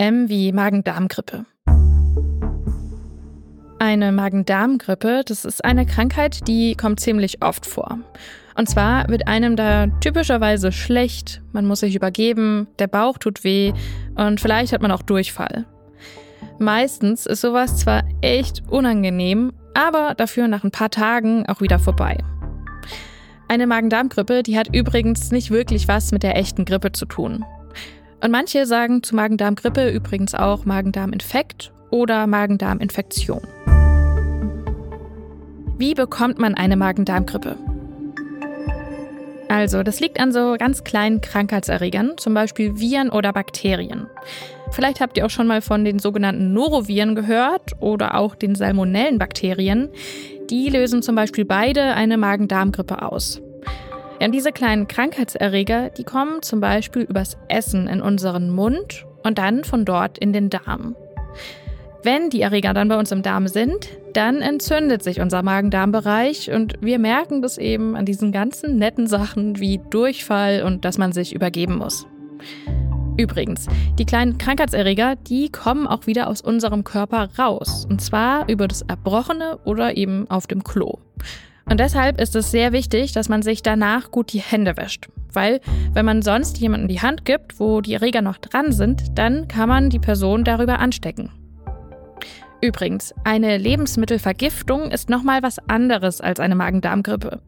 M wie Magen-Darm-Grippe. Eine Magen-Darm-Grippe, das ist eine Krankheit, die kommt ziemlich oft vor. Und zwar wird einem da typischerweise schlecht, man muss sich übergeben, der Bauch tut weh und vielleicht hat man auch Durchfall. Meistens ist sowas zwar echt unangenehm, aber dafür nach ein paar Tagen auch wieder vorbei. Eine Magen-Darm-Grippe, die hat übrigens nicht wirklich was mit der echten Grippe zu tun. Und manche sagen zu Magen-Darm-Grippe übrigens auch Magen-Darm-Infekt oder Magen-Darm-Infektion. Wie bekommt man eine Magen-Darm-Grippe? Also, das liegt an so ganz kleinen Krankheitserregern, zum Beispiel Viren oder Bakterien. Vielleicht habt ihr auch schon mal von den sogenannten Noroviren gehört oder auch den Salmonellenbakterien. Die lösen zum Beispiel beide eine Magen-Darm-Grippe aus. Ja, und diese kleinen Krankheitserreger, die kommen zum Beispiel übers Essen in unseren Mund und dann von dort in den Darm. Wenn die Erreger dann bei uns im Darm sind, dann entzündet sich unser Magen-Darm-Bereich und wir merken das eben an diesen ganzen netten Sachen wie Durchfall und dass man sich übergeben muss. Übrigens, die kleinen Krankheitserreger, die kommen auch wieder aus unserem Körper raus. Und zwar über das Erbrochene oder eben auf dem Klo. Und deshalb ist es sehr wichtig, dass man sich danach gut die Hände wäscht. Weil, wenn man sonst jemandem die Hand gibt, wo die Erreger noch dran sind, dann kann man die Person darüber anstecken. Übrigens, eine Lebensmittelvergiftung ist nochmal was anderes als eine Magen-Darm-Grippe.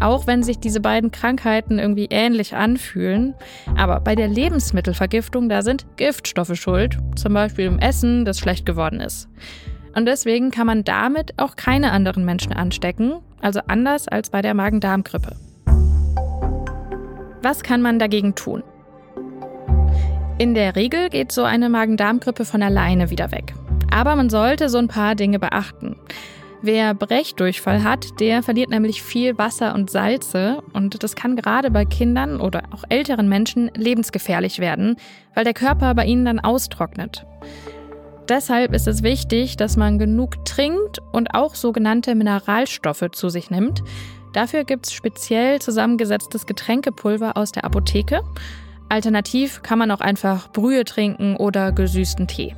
Auch wenn sich diese beiden Krankheiten irgendwie ähnlich anfühlen. Aber bei der Lebensmittelvergiftung, da sind Giftstoffe schuld, zum Beispiel im Essen, das schlecht geworden ist. Und deswegen kann man damit auch keine anderen Menschen anstecken, also anders als bei der Magen-Darm-Grippe. Was kann man dagegen tun? In der Regel geht so eine Magen-Darm-Grippe von alleine wieder weg. Aber man sollte so ein paar Dinge beachten. Wer Brechdurchfall hat, der verliert nämlich viel Wasser und Salze und das kann gerade bei Kindern oder auch älteren Menschen lebensgefährlich werden, weil der Körper bei ihnen dann austrocknet. Deshalb ist es wichtig, dass man genug trinkt und auch sogenannte Mineralstoffe zu sich nimmt. Dafür gibt es speziell zusammengesetztes Getränkepulver aus der Apotheke. Alternativ kann man auch einfach Brühe trinken oder gesüßten Tee.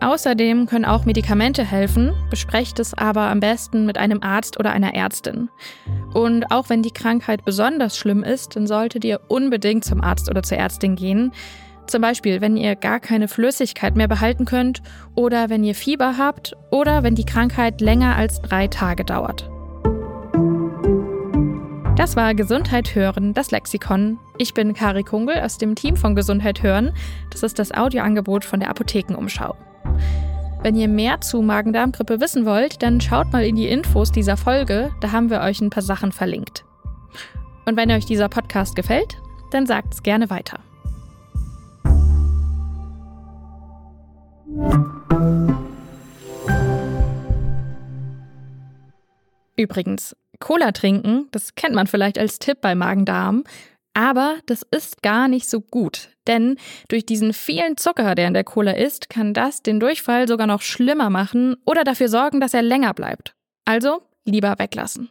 Außerdem können auch Medikamente helfen, besprecht es aber am besten mit einem Arzt oder einer Ärztin. Und auch wenn die Krankheit besonders schlimm ist, dann solltet ihr unbedingt zum Arzt oder zur Ärztin gehen. Zum Beispiel, wenn ihr gar keine Flüssigkeit mehr behalten könnt oder wenn ihr Fieber habt oder wenn die Krankheit länger als drei Tage dauert. Das war Gesundheit hören, das Lexikon. Ich bin Kari Kungel aus dem Team von Gesundheit hören. Das ist das Audioangebot von der Apothekenumschau. Wenn ihr mehr zu Magen-Darm-Grippe wissen wollt, dann schaut mal in die Infos dieser Folge, da haben wir euch ein paar Sachen verlinkt. Und wenn euch dieser Podcast gefällt, dann sagt es gerne weiter. Übrigens, Cola trinken, das kennt man vielleicht als Tipp bei Magen-Darm, aber das ist gar nicht so gut, denn durch diesen vielen Zucker, der in der Cola ist, kann das den Durchfall sogar noch schlimmer machen oder dafür sorgen, dass er länger bleibt. Also lieber weglassen.